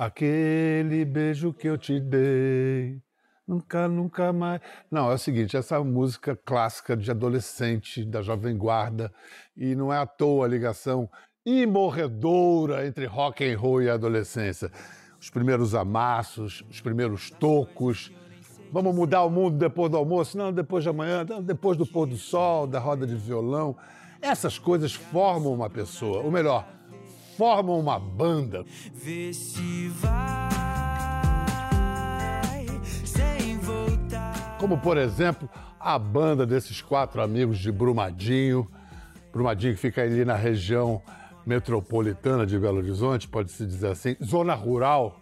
Aquele beijo que eu te dei. Nunca, nunca mais. Não, é o seguinte, essa música clássica de adolescente, da Jovem Guarda, e não é à toa a ligação imorredora entre rock and roll e adolescência. Os primeiros amassos, os primeiros tocos. Vamos mudar o mundo depois do almoço? Não, depois de amanhã, não, depois do pôr do sol, da roda de violão. Essas coisas formam uma pessoa, ou melhor, formam uma banda. Vê se vai. como por exemplo a banda desses quatro amigos de Brumadinho. Brumadinho que fica ali na região metropolitana de Belo Horizonte, pode-se dizer assim, zona rural.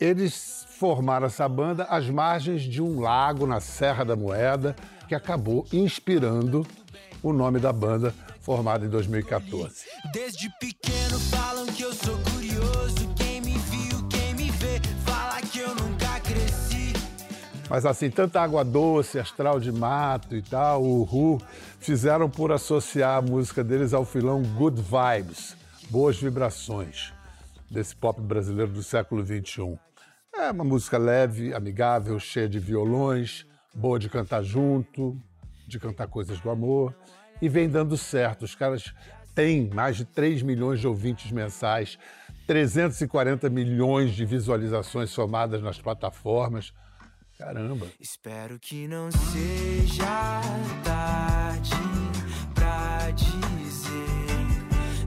Eles formaram essa banda às margens de um lago na Serra da Moeda, que acabou inspirando o nome da banda, formada em 2014. Desde pequeno falam que eu sou curioso, quem me viu, quem me vê, fala que eu nunca cresci. Mas assim, tanta água doce, astral de mato e tal, o Ru, fizeram por associar a música deles ao filão Good Vibes, boas vibrações, desse pop brasileiro do século XXI. É uma música leve, amigável, cheia de violões, boa de cantar junto, de cantar coisas do amor, e vem dando certo. Os caras têm mais de 3 milhões de ouvintes mensais, 340 milhões de visualizações somadas nas plataformas. Caramba. Espero que não seja tarde pra dizer,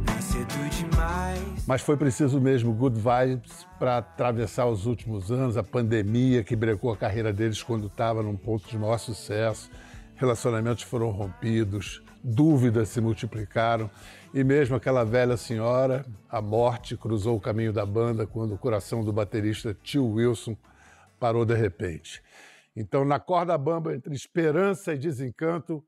não é cedo demais. Mas foi preciso mesmo good vibes para atravessar os últimos anos, a pandemia que brecou a carreira deles quando estava num ponto de maior sucesso. Relacionamentos foram rompidos, dúvidas se multiplicaram e mesmo aquela velha senhora, a morte, cruzou o caminho da banda quando o coração do baterista Tio Wilson parou de repente. Então, na corda bamba entre esperança e desencanto,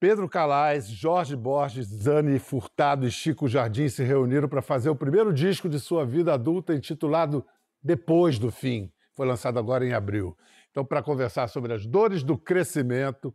Pedro Calais, Jorge Borges, Zani Furtado e Chico Jardim se reuniram para fazer o primeiro disco de sua vida adulta, intitulado Depois do Fim. Foi lançado agora em abril. Então, para conversar sobre as dores do crescimento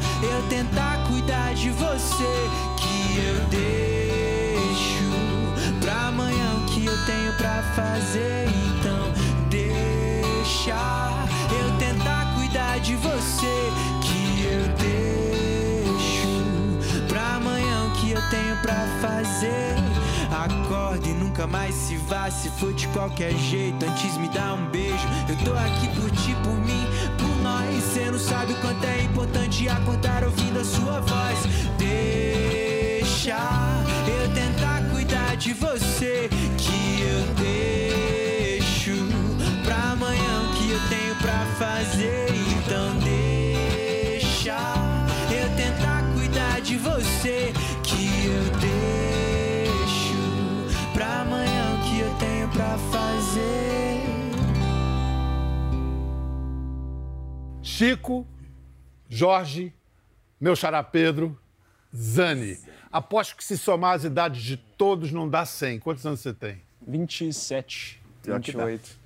eu tentar cuidar de você. Que eu deixo pra amanhã o que eu tenho pra fazer. Então deixa eu tentar cuidar de você. Que eu deixo pra amanhã o que eu tenho pra fazer. Acorde e nunca mais se vá. Se for de qualquer jeito, antes me dá um beijo. Eu tô aqui por ti, nós. Cê não sabe o quanto é importante acordar ouvindo a sua voz. Deixa eu tentar cuidar de você que eu deixo pra amanhã o que eu tenho pra fazer. Então deixa eu tentar cuidar de você que eu deixo pra amanhã o que eu tenho pra fazer. Chico, Jorge, meu xará Pedro, Zani. Aposto que se somar as idades de todos não dá 100. Quantos anos você tem? 27. 28.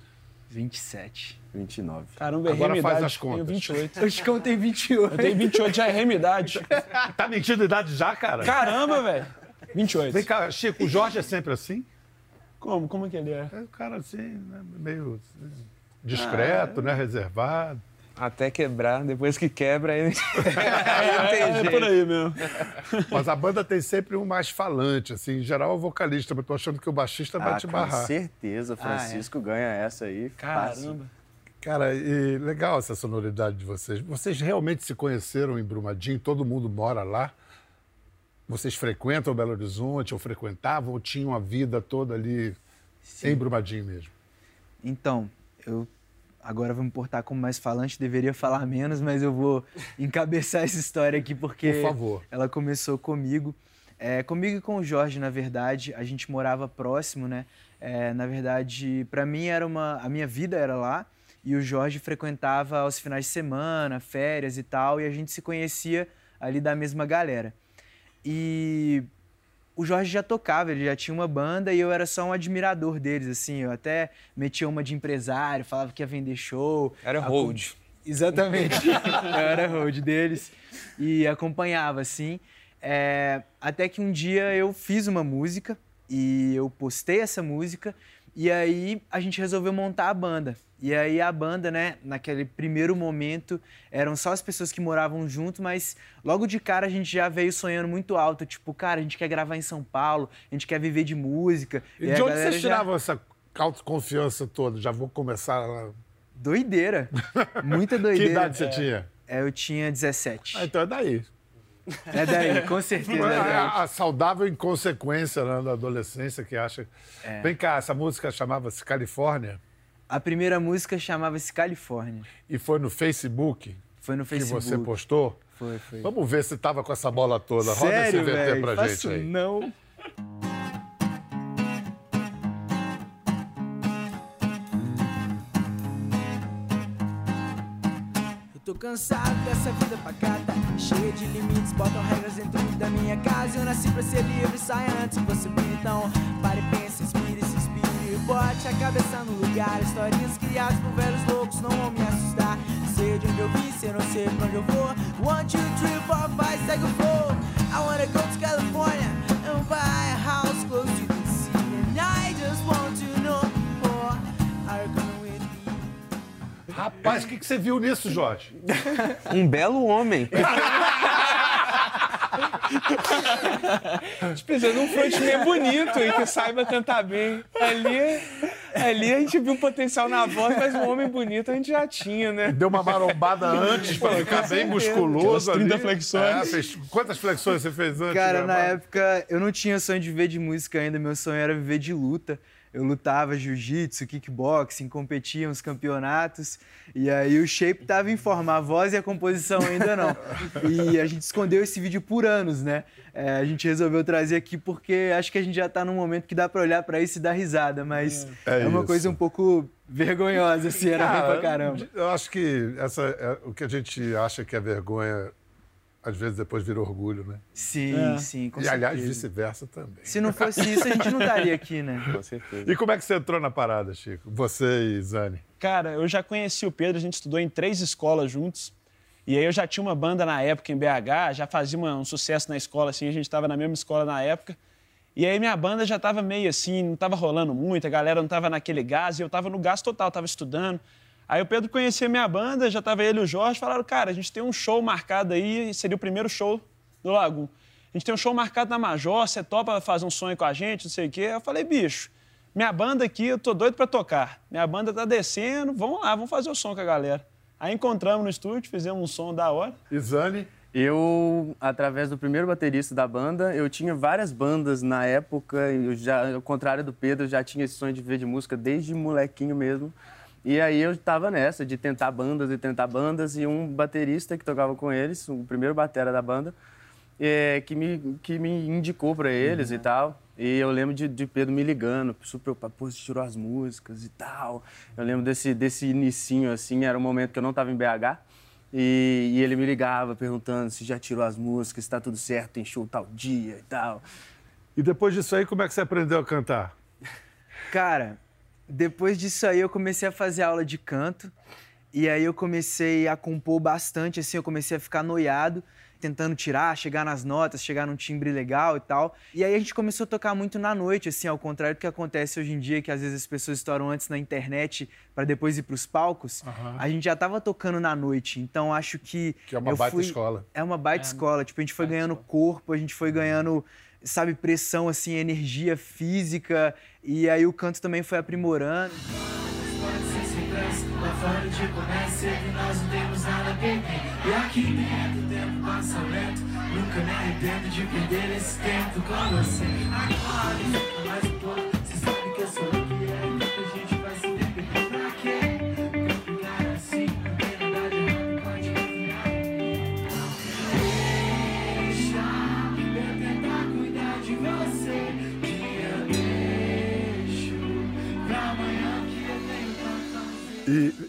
27. 29. Caramba, é Agora faz idade. as contas. Tenho 28. Eu Chicão tem 28. Eu tenho 28, já é idade. Tá mentindo idade já, cara? Caramba, velho. 28. Vem cá, Chico, o Jorge é sempre assim? Como? Como que ele é? É um cara assim, né, meio discreto, né? Reservado. Até quebrar, depois que quebra, aí. É, é, é por aí mesmo. Mas a banda tem sempre um mais falante, assim, em geral é o vocalista, mas tô achando que o baixista vai Ah, te com barrar. certeza, Francisco ganha essa aí. fácil. Caramba. Cara, e legal essa sonoridade de vocês. Vocês realmente se conheceram em Brumadinho? Todo mundo mora lá? Vocês frequentam Belo Horizonte, ou frequentavam, ou tinham a vida toda ali em Brumadinho mesmo? Então, eu agora vou me portar como mais falante, deveria falar menos, mas eu vou encabeçar essa história aqui porque Por favor. ela começou comigo. É, comigo e com o Jorge, na verdade, a gente morava próximo, né? É, na verdade, para mim era uma, a minha vida era lá e o Jorge frequentava aos finais de semana, férias e tal, e a gente se conhecia ali da mesma galera. E o Jorge já tocava, ele já tinha uma banda e eu era só um admirador deles, assim. Eu até metia uma de empresário, falava que ia vender show. Era hold. Exatamente. eu era hold deles e acompanhava, assim. É... Até que um dia eu fiz uma música e eu postei essa música e aí a gente resolveu montar a banda. E aí a banda, né, naquele primeiro momento, eram só as pessoas que moravam junto, mas logo de cara a gente já veio sonhando muito alto, tipo, cara, a gente quer gravar em São Paulo, a gente quer viver de música. E, e de onde vocês tiravam já... essa autoconfiança toda? Já vou começar... Doideira. Muita doideira. que idade você tinha? É, eu tinha 17. Ah, então é daí. É daí, com certeza. É a, a, saudável inconsequência né, da adolescência que acha. É. Vem cá, essa música chamava-se Califórnia? A primeira música chamava-se Califórnia. E foi no Facebook? Foi no Facebook. Que você postou? Foi, foi. Vamos ver se tava com essa bola toda. Sério, Roda esse VT pra Faço gente aí. Não. Cansado dessa vida pacata, cheia de limites, botam regras dentro da minha casa. Eu nasci pra ser livre, sai antes que você então pare, pense, inspire, se inspire e bote a cabeça no lugar. Historinhas criadas por velhos loucos não vão me assustar. Sei de onde eu vim, sei não sei pra onde eu vou. One, two, three, four, five, segue o flow. I wanna go to California and buy Rapaz, o que, que você viu nisso, Jorge? Um belo homem. A gente precisa de um frontman bonito e que saiba cantar bem. Ali, ali a gente viu um potencial na voz, mas um homem bonito a gente já tinha, né? Deu uma marombada antes para ficar bem musculoso. 30 ali. flexões. É, fez... Quantas flexões você fez antes? Cara, na época eu não tinha sonho de viver de música ainda, meu sonho era viver de luta eu lutava jiu-jitsu, kickboxing, competia nos campeonatos. E aí o shape tava em forma, a voz e a composição ainda não. E a gente escondeu esse vídeo por anos, né? É, a gente resolveu trazer aqui porque acho que a gente já tá num momento que dá para olhar para isso e dar risada, mas é, é uma isso. coisa um pouco vergonhosa, assim, era ah, pra caramba. Eu acho que essa, é, o que a gente acha que é vergonha às vezes depois vira orgulho, né? Sim, é. sim, com E, certeza. aliás, vice-versa também. Se não fosse isso, a gente não estaria aqui, né? Com certeza. E como é que você entrou na parada, Chico? Você e Zani? Cara, eu já conheci o Pedro, a gente estudou em três escolas juntos. E aí eu já tinha uma banda na época em BH, já fazia uma, um sucesso na escola, assim, a gente estava na mesma escola na época. E aí minha banda já estava meio assim, não estava rolando muito, a galera não estava naquele gás, e eu estava no gás total, estava estudando. Aí o Pedro conhecia minha banda, já estava ele e o Jorge, falaram, cara, a gente tem um show marcado aí, seria o primeiro show do Lagoon. A gente tem um show marcado na Major, você topa fazer um sonho com a gente, não sei o quê. Eu falei, bicho, minha banda aqui, eu tô doido para tocar. Minha banda tá descendo, vamos lá, vamos fazer o som com a galera. Aí encontramos no estúdio, fizemos um som da hora. Isane? Eu, através do primeiro baterista da banda, eu tinha várias bandas na época, eu já, ao contrário do Pedro, eu já tinha esse sonho de ver de música desde molequinho mesmo. E aí eu tava nessa, de tentar bandas e tentar bandas, e um baterista que tocava com eles, o primeiro batera da banda, é, que, me, que me indicou para eles uhum. e tal. E eu lembro de, de Pedro me ligando, super preocupado, pô, você tirou as músicas e tal. Eu lembro desse, desse inicinho, assim, era um momento que eu não estava em BH. E, e, ele me ligava perguntando se já tirou as músicas, se tá tudo certo, tem show tal dia e tal. E depois disso aí, como é que você aprendeu a cantar? Cara, depois disso aí eu comecei a fazer aula de canto e aí eu comecei a compor bastante, assim, eu comecei a ficar noiado, tentando tirar, chegar nas notas, chegar num timbre legal e tal. E aí a gente começou a tocar muito na noite, assim, ao contrário do que acontece hoje em dia, que às vezes as pessoas estouram antes na internet para depois ir para os palcos. Uhum. A gente já estava tocando na noite, então acho que que é uma baita fui... escola. É uma baita é, escola, tipo a gente foi ganhando escola. corpo, a gente foi ganhando sabe, pressão, assim, energia física. E aí o canto também foi aprimorando.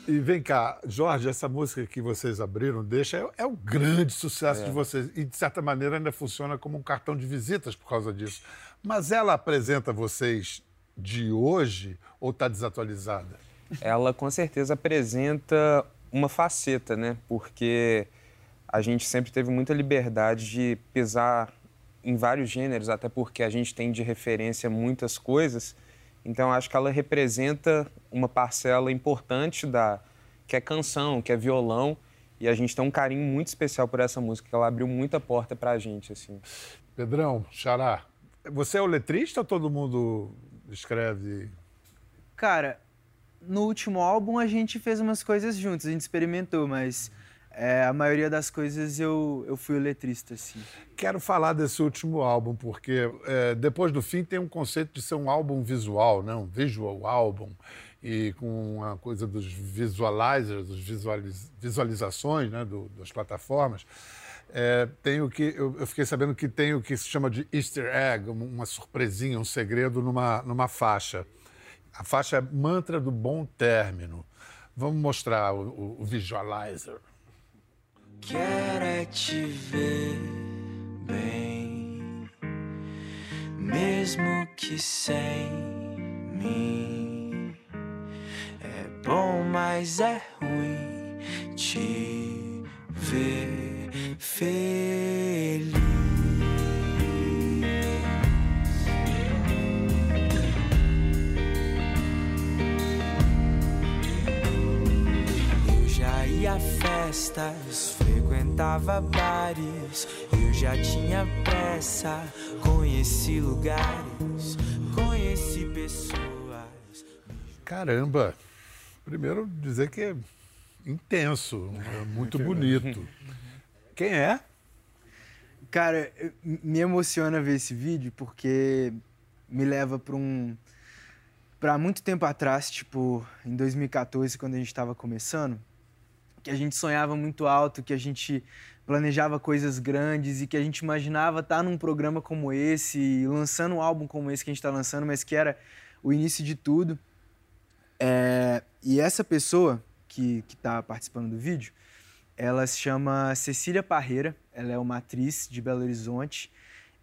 E, vem cá, Jorge, essa música que vocês abriram, deixa, é, é um grande sucesso é. de vocês. E, de certa maneira, ainda funciona como um cartão de visitas por causa disso. Mas ela apresenta vocês de hoje ou está desatualizada? Ela, com certeza, apresenta uma faceta, né? Porque a gente sempre teve muita liberdade de pisar em vários gêneros, até porque a gente tem de referência muitas coisas. Então, acho que ela representa uma parcela importante da que é canção, que é violão, e a gente tem um carinho muito especial por essa música, que ela abriu muita porta para a gente, assim. Pedrão, Xará, você é o letrista ou todo mundo escreve? Cara, no último álbum a gente fez umas coisas juntos, a gente experimentou, mas é, a maioria das coisas eu, eu fui o letrista, assim. Quero falar desse último álbum, porque é, depois do fim tem um conceito de ser um álbum visual, né? um visual álbum, e com a coisa dos visualizers, dos visualiz, visualizações né? Do, das plataformas. É, tem o que eu, eu, fiquei sabendo que tem o que se chama de Easter egg, uma surpresinha, um segredo numa, numa faixa. A faixa é Mantra do Bom Término. Vamos mostrar o, o, o visualizer. Quero é te ver bem, mesmo que sem mim. É bom, mas é ruim te ver feliz. Ia festas, frequentava bares, eu já tinha pressa, conheci lugares, conheci pessoas. Caramba! Primeiro dizer que é intenso, é muito bonito. Quem é? Cara, me emociona ver esse vídeo porque me leva para um para muito tempo atrás, tipo, em 2014, quando a gente estava começando, que a gente sonhava muito alto, que a gente planejava coisas grandes e que a gente imaginava estar num programa como esse, lançando um álbum como esse que a gente está lançando, mas que era o início de tudo. É, e essa pessoa que está participando do vídeo, ela se chama Cecília Parreira, ela é uma atriz de Belo Horizonte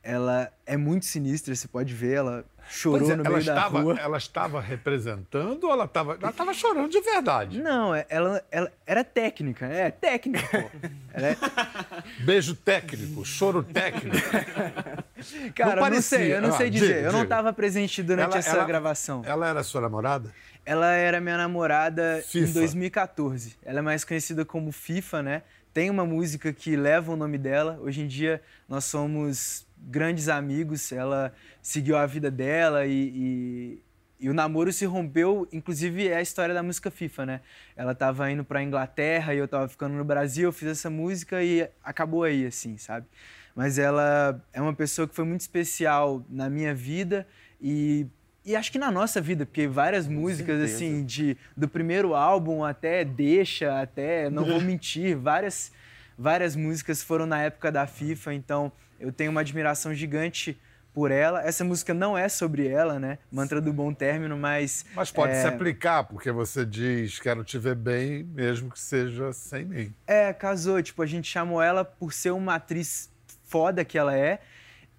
ela é muito sinistra, você pode ver, ela chorou é, no meio estava, da rua. Ela estava representando ou ela estava, ela estava chorando de verdade? Não, é, ela, ela era técnica, é técnica, pô. É... Beijo técnico, choro técnico. Cara, não eu não sei, eu não ah, sei dizer. Diga, eu não estava presente durante ela, essa ela, gravação. Ela era sua namorada? Ela era minha namorada FIFA. em 2014. Ela é mais conhecida como FIFA, né? Tem uma música que leva o nome dela. Hoje em dia nós somos grandes amigos, ela seguiu a vida dela e, e, e, o namoro se rompeu, inclusive é a história da música FIFA, né? Ela estava indo para Inglaterra e eu estava ficando no Brasil, eu fiz essa música e acabou aí, assim, sabe? Mas ela é uma pessoa que foi muito especial na minha vida e e acho que na nossa vida, porque várias músicas, assim, de, do primeiro álbum até Deixa, até Não Vou Mentir, várias, várias músicas foram na época da FIFA, então eu tenho uma admiração gigante por ela. Essa música não é sobre ela, né? Mantra do Bom Término, mas. Mas pode é... se aplicar, porque você diz: quero te ver bem, mesmo que seja sem mim. É, casou. Tipo, a gente chamou ela por ser uma atriz foda que ela é.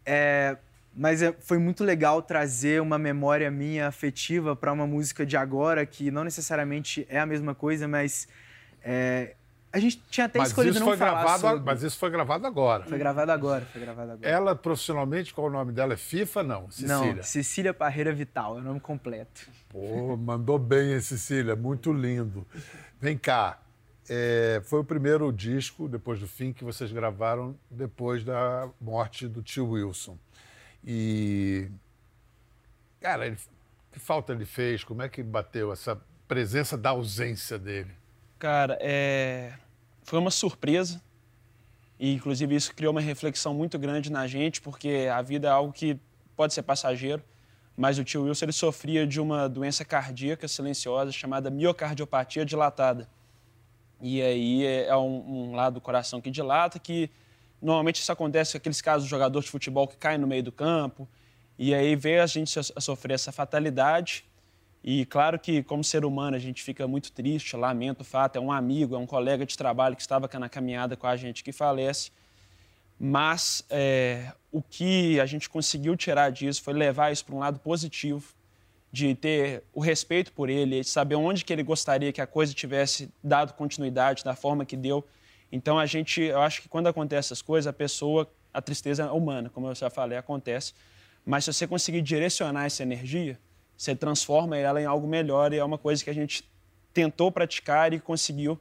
é... Mas é, foi muito legal trazer uma memória minha afetiva para uma música de agora, que não necessariamente é a mesma coisa, mas é, a gente tinha até mas escolhido não falar gravado, sobre... Mas isso foi gravado agora. Foi gravado agora, foi gravado agora. Ela, profissionalmente, qual o nome dela? É FIFA, não? Cecília? Não, Cecília Parreira Vital, é o nome completo. Pô, mandou bem, hein, Cecília? Muito lindo. Vem cá, é, foi o primeiro disco, depois do fim, que vocês gravaram depois da morte do tio Wilson. E... Cara, ele, que falta ele fez? Como é que bateu essa presença da ausência dele? Cara, é foi uma surpresa. E, inclusive, isso criou uma reflexão muito grande na gente, porque a vida é algo que pode ser passageiro. Mas o tio Wilson ele sofria de uma doença cardíaca silenciosa chamada miocardiopatia dilatada. E aí é, é um, um lado do coração que dilata, que normalmente isso acontece com aqueles casos de jogador de futebol que cai no meio do campo. E aí veio a gente a sofrer essa fatalidade. E claro que, como ser humano, a gente fica muito triste, lamento o fato, é um amigo, é um colega de trabalho que estava na caminhada com a gente que falece. Mas é, o que a gente conseguiu tirar disso foi levar isso para um lado positivo, de ter o respeito por ele, de saber onde que ele gostaria que a coisa tivesse dado continuidade da forma que deu. Então a gente, eu acho que quando acontece essas coisas, a pessoa, a tristeza é humana, como eu já falei, acontece. Mas se você conseguir direcionar essa energia, você transforma ela em algo melhor e é uma coisa que a gente tentou praticar e conseguiu,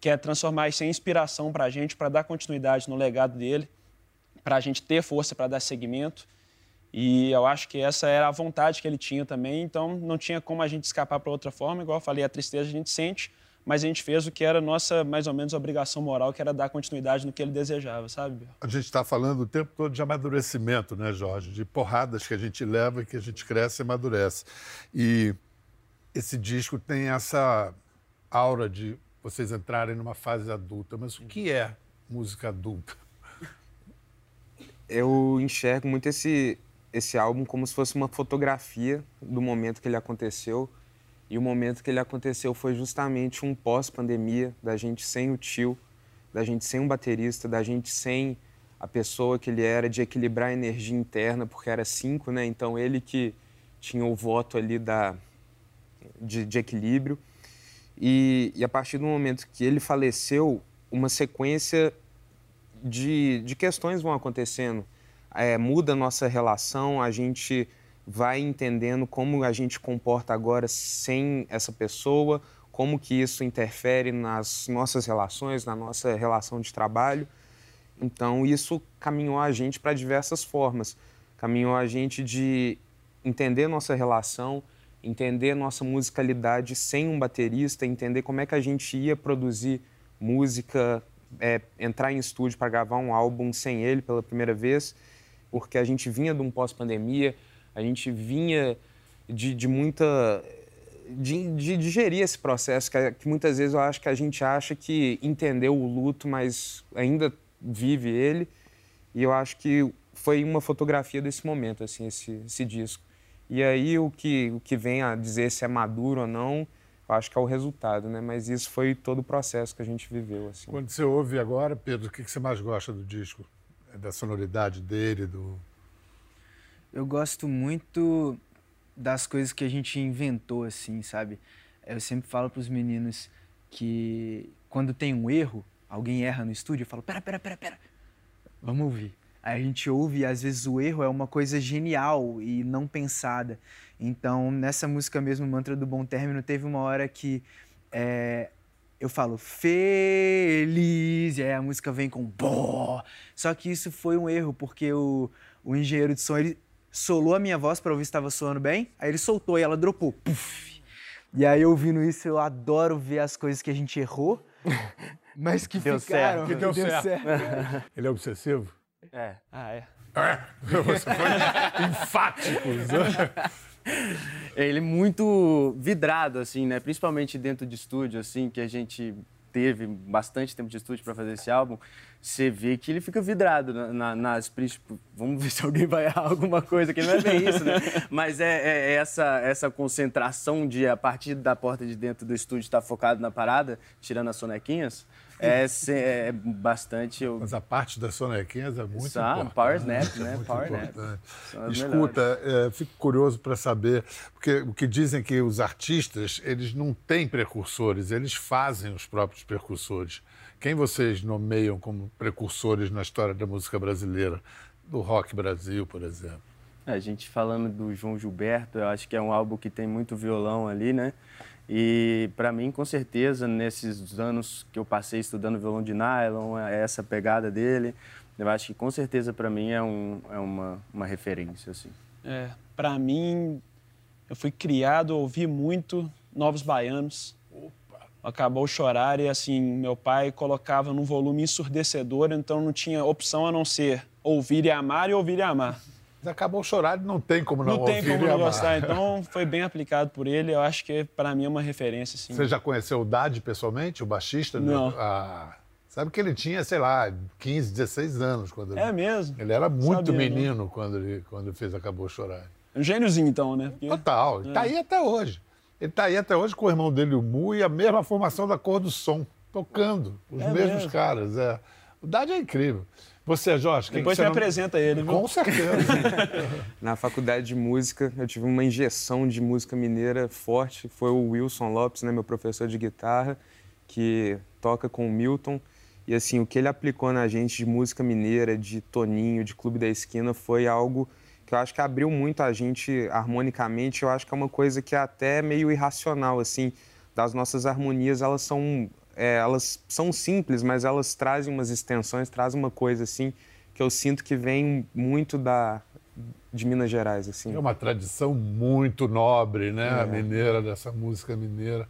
que é transformar isso em inspiração para a gente, para dar continuidade no legado dele, para a gente ter força para dar seguimento e eu acho que essa era a vontade que ele tinha também, então não tinha como a gente escapar para outra forma. Igual eu falei, a tristeza a gente sente, mas a gente fez o que era nossa, mais ou menos, obrigação moral, que era dar continuidade no que ele desejava, sabe? A gente está falando o tempo todo de amadurecimento, né, Jorge? De porradas que a gente leva e que a gente cresce e amadurece. E esse disco tem essa aura de vocês entrarem numa fase adulta. Mas o que é música adulta? Eu enxergo muito esse, esse álbum como se fosse uma fotografia do momento que ele aconteceu. E o momento que ele aconteceu foi justamente um pós-pandemia, da gente sem o tio, da gente sem um baterista, da gente sem a pessoa que ele era, de equilibrar a energia interna, porque era cinco, né? Então ele que tinha o voto ali da, de, de equilíbrio. E, e, a partir do momento que ele faleceu, uma sequência de, de questões vão acontecendo é, muda a nossa relação, a gente vai entendendo como a gente comporta agora sem essa pessoa, como que isso interfere nas nossas relações, na nossa relação de trabalho. Então, isso caminhou a gente para diversas formas. Caminhou a gente de entender nossa relação, entender nossa musicalidade sem um baterista, entender como é que a gente ia produzir música, é, entrar em estúdio para gravar um álbum sem ele pela primeira vez porque a gente vinha de um pós-pandemia, a gente vinha de, de muita. De, de, digerir esse processo, que, que, muitas vezes eu acho que a gente acha que entendeu o luto, mas ainda vive ele. E eu acho que foi uma fotografia desse momento, assim, esse, esse disco. E aí o que, o que vem a dizer se é maduro ou não, eu acho que é o resultado, né? Mas isso foi todo o processo que a gente viveu, assim. Quando você ouve agora, Pedro, o que você mais gosta do disco? da sonoridade dele, do. Eu gosto muito das coisas que a gente inventou, assim, sabe? Eu sempre falo para os meninos que quando tem um erro, alguém erra no estúdio, eu falo: pera, pera, pera, pera, vamos ouvir. Aí a gente ouve e às vezes o erro é uma coisa genial e não pensada. Então, nessa música mesmo, Mantra do Bom Término, teve uma hora que é, eu falo feliz, e aí a música vem com bó. Só que isso foi um erro, porque o, o engenheiro de som, ele solou a minha voz para ouvir se estava soando bem, aí ele soltou e ela dropou. Puff. E aí, ouvindo isso, eu adoro ver as coisas que a gente errou, mas que deu ficaram. Certo. Que deu, deu certo. certo. ele é obsessivo? É. Ah, é. É, você foi enfático. Ele é muito vidrado, assim, né? Principalmente dentro de estúdio, assim, que a gente teve bastante tempo de estúdio para fazer esse álbum, você vê que ele fica vidrado na, na, nas tipo, vamos ver se alguém vai errar alguma coisa, que não é bem isso, né? Mas é, é, é, essa, essa concentração de, a partir da porta de dentro do estúdio, estar tá focado na parada, tirando as sonequinhas, é, é bastante. Eu... Mas a parte das sonequinhas é muito ah, importante. Power Snap, né? É Power Nap. Escuta, é, fico curioso para saber, porque o que dizem que os artistas, eles não têm precursores, eles fazem os próprios precursores. Quem vocês nomeiam como precursores na história da música brasileira? Do Rock Brasil, por exemplo. É, a gente falando do João Gilberto, eu acho que é um álbum que tem muito violão ali, né? E para mim, com certeza, nesses anos que eu passei estudando violão de nylon, é essa pegada dele, eu acho que com certeza para mim é, um, é uma, uma referência. Assim. É, para mim, eu fui criado a ouvir muito Novos Baianos. Opa. Acabou chorar e assim, meu pai colocava num volume ensurdecedor, então não tinha opção a não ser ouvir e amar e ouvir e amar acabou chorado, não tem como não Não tem como não gostar. Então, foi bem aplicado por ele. Eu acho que, para mim, é uma referência, sim. Você já conheceu o Dade pessoalmente, o baixista? Não. Ah, sabe que ele tinha, sei lá, 15, 16 anos. quando É mesmo? Ele era muito Sabia, menino quando ele, quando fez Acabou Chorar. Um gêniozinho, então, né? Porque... Total. É. Tá aí até hoje. Ele está aí até hoje com o irmão dele, o Mu, e a mesma formação da cor do som, tocando. Os É mesmos mesmo? caras. É. O Dade é incrível. Você, Jorge, quem Depois que me você não- apresenta ele, viu? Com certeza. Na faculdade de música, eu tive uma injeção de música mineira forte. Foi o Wilson Lopes, né, meu professor de guitarra, que toca com o Milton. E assim, o que ele aplicou na gente de música mineira, de Toninho, de Clube da Esquina, foi algo que eu acho que abriu muito a gente harmonicamente. Eu acho que é uma coisa que é até meio irracional, assim, das nossas harmonias, elas são é, elas são simples, mas elas trazem umas extensões, trazem uma coisa assim que eu sinto que vem muito da de Minas Gerais, assim. É uma tradição muito nobre, né? A mineira, dessa música mineira.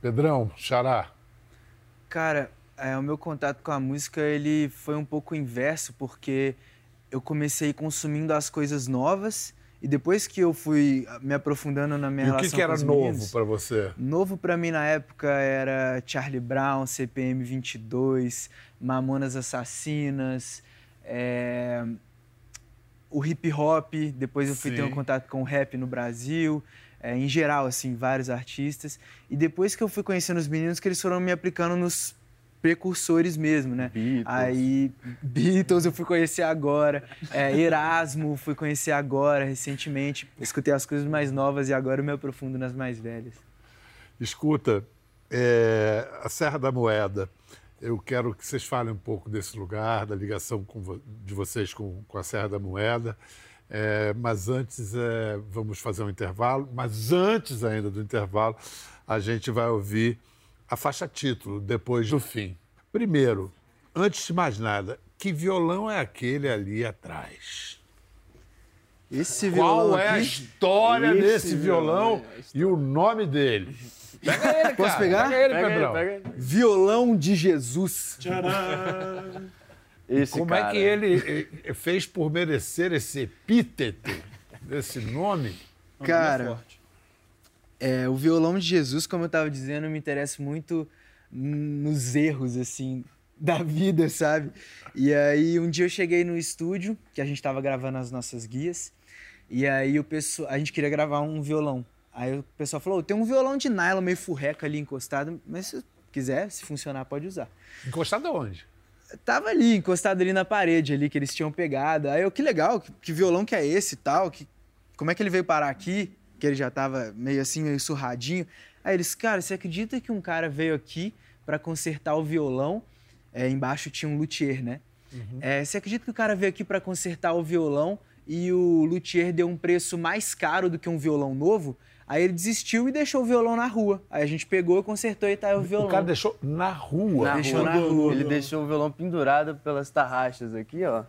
Pedrão, Xará. Cara, é, o meu contato com a música ele foi um pouco inverso, porque eu comecei consumindo as coisas novas e depois que eu fui me aprofundando na minha E o relação que, que era com os novo para você? Novo pra mim na época era Charlie Brown, CPM 22, Mamonas Assassinas, é, o hip hop. Depois eu fui ter um Sim. contato com o rap no Brasil, é, em geral, assim, vários artistas. E depois que eu fui conhecendo os meninos, que eles foram me aplicando nos precursores mesmo, né? Beatles. Aí, Beatles eu fui conhecer agora, é, Erasmo fui conhecer agora, recentemente. Escutei as coisas mais novas e agora eu me aprofundo nas mais velhas. Escuta, é, a Serra da Moeda. Eu quero que vocês falem um pouco desse lugar, da ligação com de vocês com, com a Serra da Moeda. É, mas antes, é, vamos fazer um intervalo. Mas antes ainda do intervalo, a gente vai ouvir a faixa título, depois do fim. Primeiro, antes de mais nada, que violão é aquele ali atrás? Esse violão Qual é a aqui, história Esse desse violão, violão e o nome dele? Pega ele, Posso cara. pegar? Pega ele, Pega ele, Pedrão. pega ele. violão de Jesus. Esse Como cara. é que ele eh, fez por merecer esse epíteto, esse nome? Cara, forte. É, o violão de Jesus, como eu tava dizendo, me interesso muito nos erros, assim, da vida, sabe? E aí, um dia eu cheguei no estúdio, que a gente tava gravando as nossas guias, e aí o pessoal, a gente queria gravar um violão. Aí o pessoal falou, tem um violão de nylon meio furreca ali encostado, mas se quiser, se funcionar, pode usar. Encostado aonde? tava ali, encostado ali na parede ali que eles tinham pegado. Aí eu, que legal, que, que violão que é esse e tal, que, como é que ele veio parar aqui? Que ele já tava meio assim, meio surradinho. Aí eles, cara, você acredita que um cara veio aqui para consertar o violão? É, embaixo tinha um luthier, né? É, você acredita que o cara veio aqui para consertar o violão e o luthier deu um preço mais caro do que um violão novo? Aí ele desistiu e deixou o violão na rua. Aí a gente pegou, consertou e tá aí o violão. O cara deixou na rua. Na Deixou rua. na rua. Ele deixou o violão pendurado pelas tarraxas aqui, ó.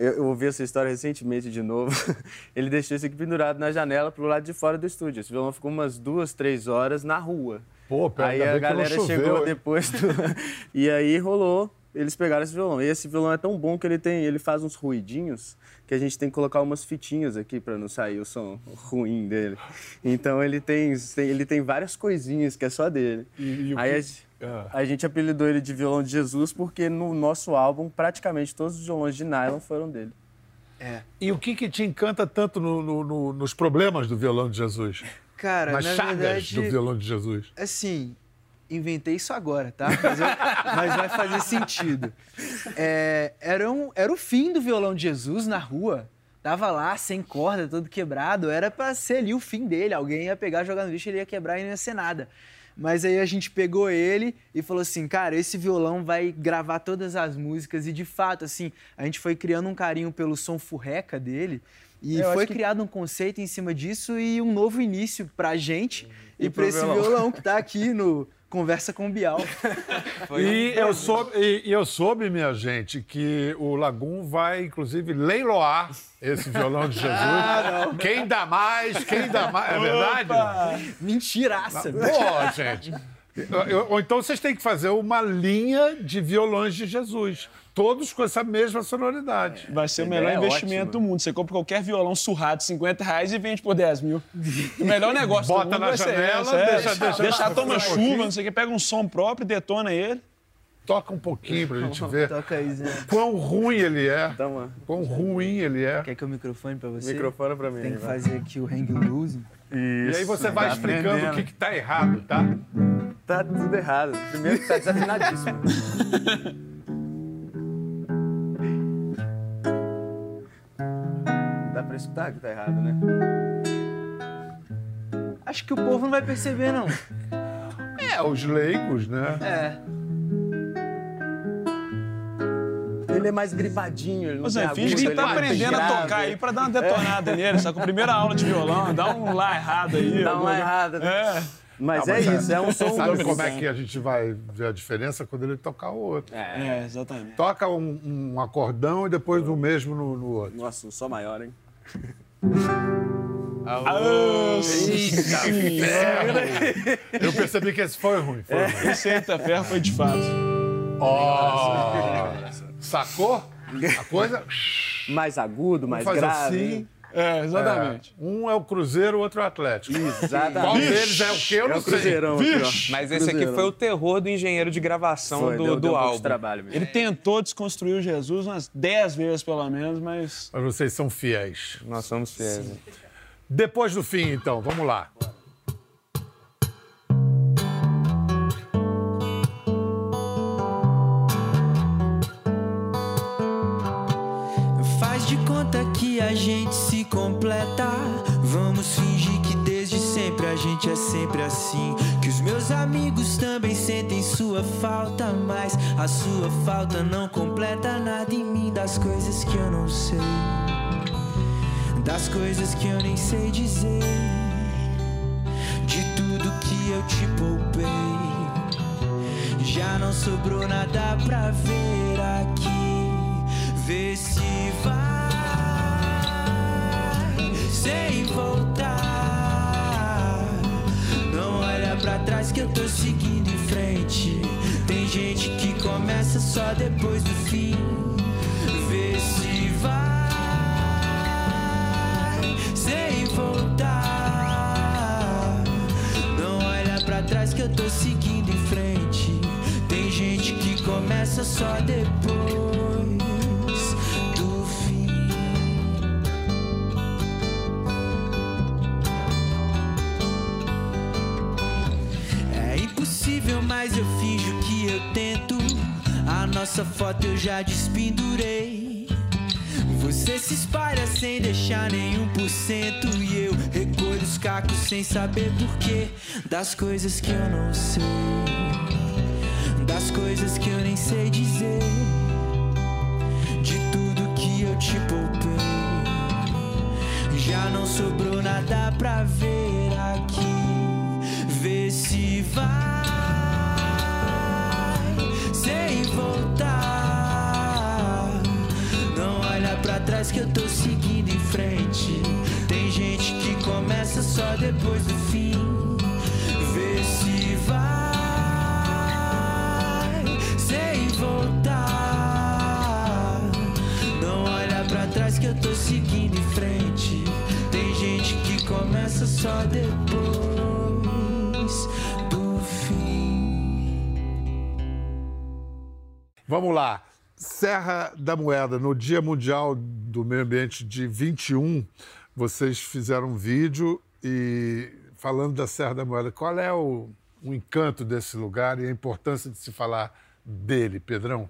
Eu, eu ouvi essa história recentemente de novo. Ele deixou isso aqui pendurado na janela pro lado de fora do estúdio. Esse violão ficou umas duas, três horas na rua. Pô, pera, aí a galera choveu, chegou hein? depois do... e aí rolou. Eles pegaram esse violão. E esse violão é tão bom que ele tem, ele faz uns ruidinhos que a gente tem que colocar umas fitinhas aqui para não sair o som ruim dele. Então ele tem, tem- ele tem várias coisinhas que é só dele. E- e o aí que- a, gente- Ah. a gente apelidou ele de violão de Jesus porque no nosso álbum praticamente todos os violões de nylon foram dele. E o que, que te encanta tanto no- no- no- nos problemas do violão de Jesus? Cara, Nas na chagas verdade, do violão de Jesus? assim, inventei isso agora, tá? Mas, eu- mas vai fazer sentido. É, era, um- era o fim do violão de Jesus na rua. Tava lá, sem corda, todo quebrado. Era pra ser ali o fim dele. Alguém ia pegar, jogar no lixo, ele ia quebrar e não ia ser nada. Mas aí a gente pegou ele e falou assim, cara, esse violão vai gravar todas as músicas. E de fato, assim, a gente foi criando um carinho pelo som furreca dele. E Eu acho foi que- criado um conceito em cima disso e um novo início pra gente e, E pra esse violão. violão que tá aqui no Conversa com o Bial. E eu, soube, e, e eu soube, minha gente, que o Lagum vai, inclusive, leiloar esse violão de Jesus. Ah, quem dá mais, quem dá mais. É verdade? Mentiraça. Pô, gente. Eu- eu- Ou então vocês têm que fazer uma linha de violões de Jesus. Todos com essa mesma sonoridade. Vai ser o melhor é investimento ótima. do mundo. Você compra qualquer violão surrado, 50 reais, e vende por 10 mil. O melhor negócio Bota do mundo na vai ser janela, esse, é. deixa- deixa- deixa deixa toma um chuva, pouquinho. não sei o que, pega um som próprio, detona ele. toca um pouquinho pra gente ver Toca aí, Zé. quão ruim ele é. Toma, Quão ruim ele é. Quer que o microfone pra você? microfone pra mim. Tem que vai. fazer aqui o hang loose. E aí você vai explicando o que, que tá errado, tá? Tá tudo errado. Primeiro que tá desafinadíssimo. Dá pra escutar que tá errado, né? Acho que o povo não vai perceber, não. É, os leigos, né? É. Ele é mais gripadinho, ele não Zé, tem finge agudo, que tá ele é aprendendo a tocar aí pra dar uma detonada nele. Só com a primeira aula de violão, dá um lá errado aí. Dá uma alguma- errada. né? É. Mas Não, é isso, é um som Sabe como é que a gente vai ver a diferença quando ele tocar o outro? É, exatamente. Toca um, um acordão e depois o mesmo no, no outro. Nossa, um só maior, hein? Eita, ferro! Eu percebi que esse foi ruim. Foi ruim. Esse eita ferro foi de fato. Ó, sacou? A coisa. Mais agudo, mais grave. assim. É, exatamente. Um é o Cruzeiro, o outro é o Atlético. Qual Exatamente. deles é o que eu É não o sei. Cruzeirão aqui, ó. Mas esse aqui Cruzeirão. foi o terror do engenheiro de gravação Foi, do, deu, do deu um álbum. trabalho mesmo. Ele tentou desconstruir o Jesus umas 10 vezes, pelo menos, mas Mas vocês são fiéis. Nós somos fiéis. né? Depois do fim, então, vamos lá. Faz de conta que a gente se completa. Vamos fingir que desde sempre a gente é sempre assim. Que os meus amigos também sentem sua falta, mas a sua falta não completa nada em mim das coisas que eu não sei. Das coisas que eu nem sei dizer. De tudo que eu te poupei. Já não sobrou nada pra ver aqui. Vê se vai fim. Vê se vai sem voltar. Não olha pra trás que eu tô seguindo em frente. Tem gente que começa só depois nossa foto eu já despendurei. Você se espalha sem deixar nenhum por cento. E eu recolho os cacos sem saber porquê Das coisas que eu não sei. Das coisas que eu nem sei dizer. De tudo que eu te poupei. Já não sobrou nada pra ver aqui. Vê se vai que eu tô seguindo em frente. Tem gente que começa só depois do fim. Vê se vai sem voltar. Não olha pra trás que eu tô seguindo em frente. Tem gente que começa só depois do fim. Vamos lá. Serra da Moeda, no Dia Mundial do Meio Ambiente de 21, vocês fizeram um vídeo e falando da Serra da Moeda. Qual é o, o encanto desse lugar e a importância de se falar dele, Pedrão?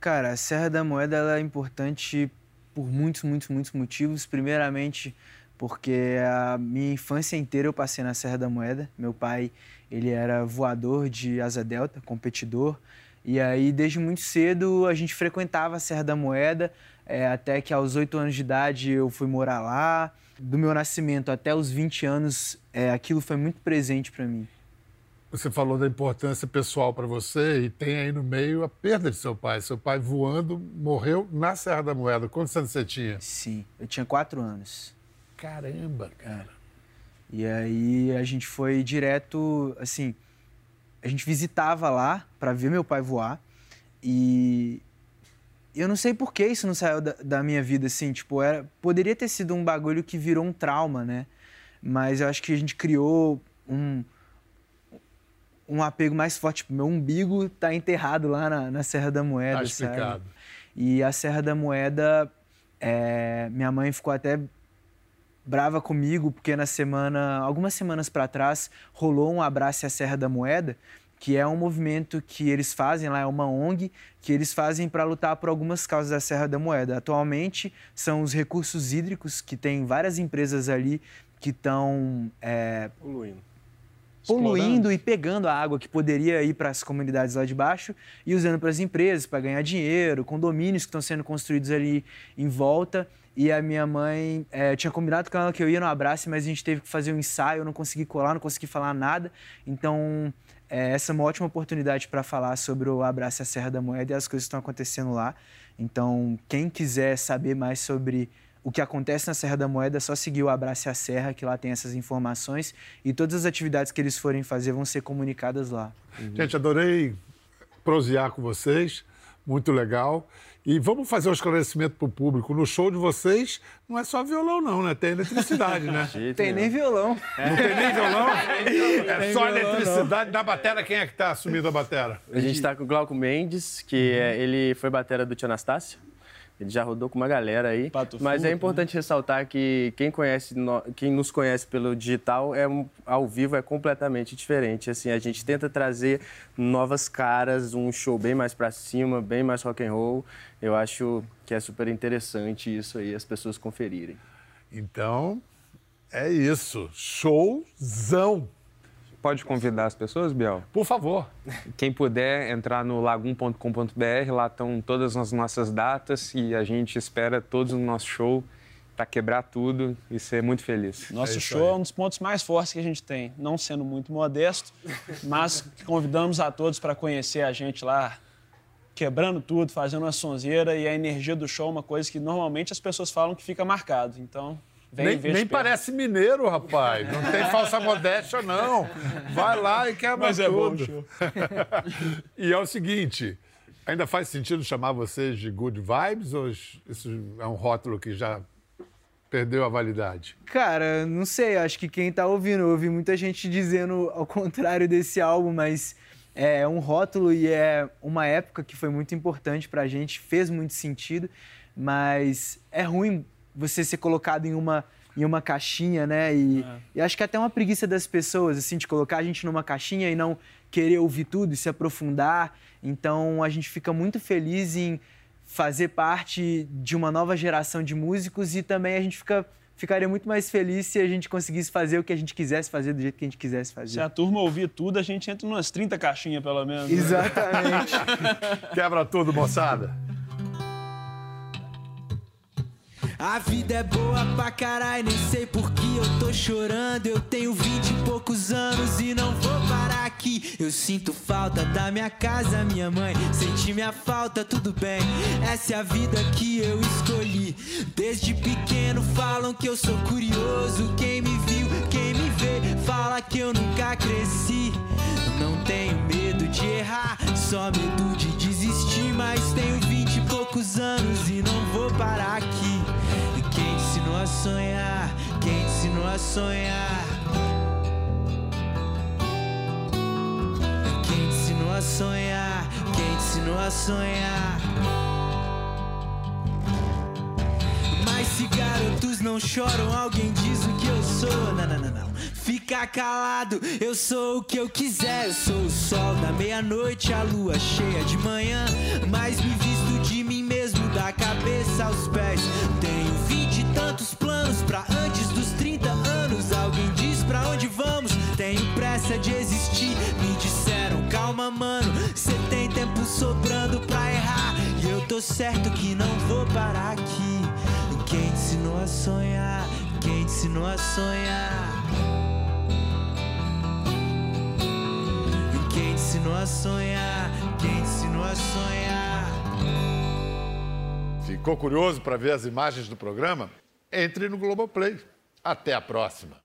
Cara, a Serra da Moeda é importante por muitos, muitos, muitos motivos. Primeiramente, porque a minha infância inteira eu passei na Serra da Moeda. Meu pai, ele era voador de asa delta, competidor. E aí, desde muito cedo, a gente frequentava a Serra da Moeda, é, até que aos oito anos de idade eu fui morar lá. Do meu nascimento até os 20 anos, é, aquilo foi muito presente para mim. Você falou da importância pessoal para você e tem aí no meio a perda de seu pai. Seu pai voando morreu na Serra da Moeda. Quantos anos você tinha? Sim, eu tinha quatro anos. Caramba, cara. E aí a gente foi direto, assim, a gente visitava lá para ver meu pai voar e eu não sei por que isso não saiu da, da minha vida, assim, tipo, era, poderia ter sido um bagulho que virou um trauma, né? Mas eu acho que a gente criou um, um apego mais forte. Tipo, meu umbigo tá enterrado lá na, na Serra da Moeda, Tá explicado. sabe? E a Serra da Moeda, é, minha mãe ficou até brava comigo, porque na semana, algumas semanas para trás, rolou um Abraço à Serra da Moeda, que é um movimento que eles fazem lá, é uma ONG, que eles fazem para lutar por algumas causas da Serra da Moeda. Atualmente, são os recursos hídricos, que tem várias empresas ali que estão é, Poluindo. poluindo e pegando a água que poderia ir para as comunidades lá de baixo e usando para as empresas para ganhar dinheiro, condomínios que estão sendo construídos ali em volta. E a minha mãe, é, eu tinha combinado com ela que eu ia no abraço, mas a gente teve que fazer um ensaio, eu não consegui colar, não consegui falar nada. Então, é, essa é uma ótima oportunidade para falar sobre o Abraço à Serra da Moeda e as coisas que estão acontecendo lá. Então, quem quiser saber mais sobre o que acontece na Serra da Moeda, é só seguir o Abraço à Serra, que lá tem essas informações. E todas as atividades que eles forem fazer vão ser comunicadas lá. Gente, adorei prosear com vocês, muito legal. E vamos fazer um esclarecimento para o público. No show de vocês, não é só violão, não, né? Tem eletricidade, né? Tem nem violão. Não tem nem violão? É só violão, eletricidade. Na batera, quem é que está assumindo a batera? A gente tá com o Glauco Mendes, que é, ele foi batera do Tio Anastácio. Ele já rodou com uma galera aí. Pato Mas Fu, é importante ressaltar que quem, conhece, quem nos conhece pelo digital, é um- ao vivo é completamente diferente. Assim, a gente tenta trazer novas caras, um show bem mais pra cima, bem mais rock and roll. Eu acho que é super interessante isso aí, as pessoas conferirem. Então, é isso. Showzão. Pode convidar as pessoas, Biel? Por favor. Quem puder entrar no lagum.com.br, lá estão todas as nossas datas e a gente espera todos no nosso show para quebrar tudo e ser muito feliz. Nosso isso show aí. é um dos pontos mais fortes que a gente tem, não sendo muito modesto, mas convidamos a todos para conhecer a gente lá, quebrando tudo, fazendo uma sonzeira e a energia do show é uma coisa que normalmente as pessoas falam que fica marcado. Então, vem Nem, nem parece mineiro, rapaz. Não tem falsa modéstia, não. Vai lá e quebra Mas é tudo. show. e é o seguinte, ainda faz sentido chamar vocês de good vibes ou isso é um rótulo que já perdeu a validade? Cara, não sei, acho que quem tá ouvindo, eu ouvi muita gente dizendo ao contrário desse álbum, mas é um rótulo e é uma época que foi muito importante pra gente, fez muito sentido, mas é ruim você ser colocado em uma em uma caixinha, né? E, e acho que até uma preguiça das pessoas, assim, de colocar a gente numa caixinha e não querer ouvir tudo e se aprofundar. Então a gente fica muito feliz em fazer parte de uma nova geração de músicos e também a gente fica, ficaria muito mais feliz se a gente conseguisse fazer o que a gente quisesse fazer do jeito que a gente quisesse Se fazer. a turma ouvir tudo, a gente entra umas 30 caixinhas, pelo menos. né? Exatamente. Quebra tudo, moçada. A vida é boa pra caralho, nem sei por que eu tô chorando. Eu tenho vinte e poucos anos e não vou parar aqui. Eu sinto falta da minha casa, minha mãe. Senti minha falta, tudo bem. Essa é a vida que eu escolhi. Desde pequeno falam que eu sou curioso. Quem me viu, quem me vê, fala que eu nunca cresci. Não tenho medo de errar, só medo de desistir. Mas tenho vinte e poucos anos e não vou parar aqui. Sonhar? Quem te ensinou a sonhar? Quem te ensinou a sonhar? Quem te ensinou a sonhar? Mas se garotos não choram, alguém diz o que eu sou. Não, não, não, não. Fica calado, eu sou o que eu quiser. Eu sou o sol da meia-noite, a lua cheia de manhã. Mas me visto de mim mesmo, da cabeça aos pés. Tenho vinte e tantos planos pra antes dos 30 anos. Alguém diz pra onde vamos? Tenho pressa de existir. Me disseram, calma, mano. Cê tem tempo sobrando pra errar. E eu tô certo que não vou parar aqui. Quem te ensinou a sonhar? Quem te ensinou a sonhar? Quem te ensinou a sonhar? Quem te ensinou a sonhar? Ficou curioso para ver as imagens do programa? Entre no Globoplay. Até a próxima.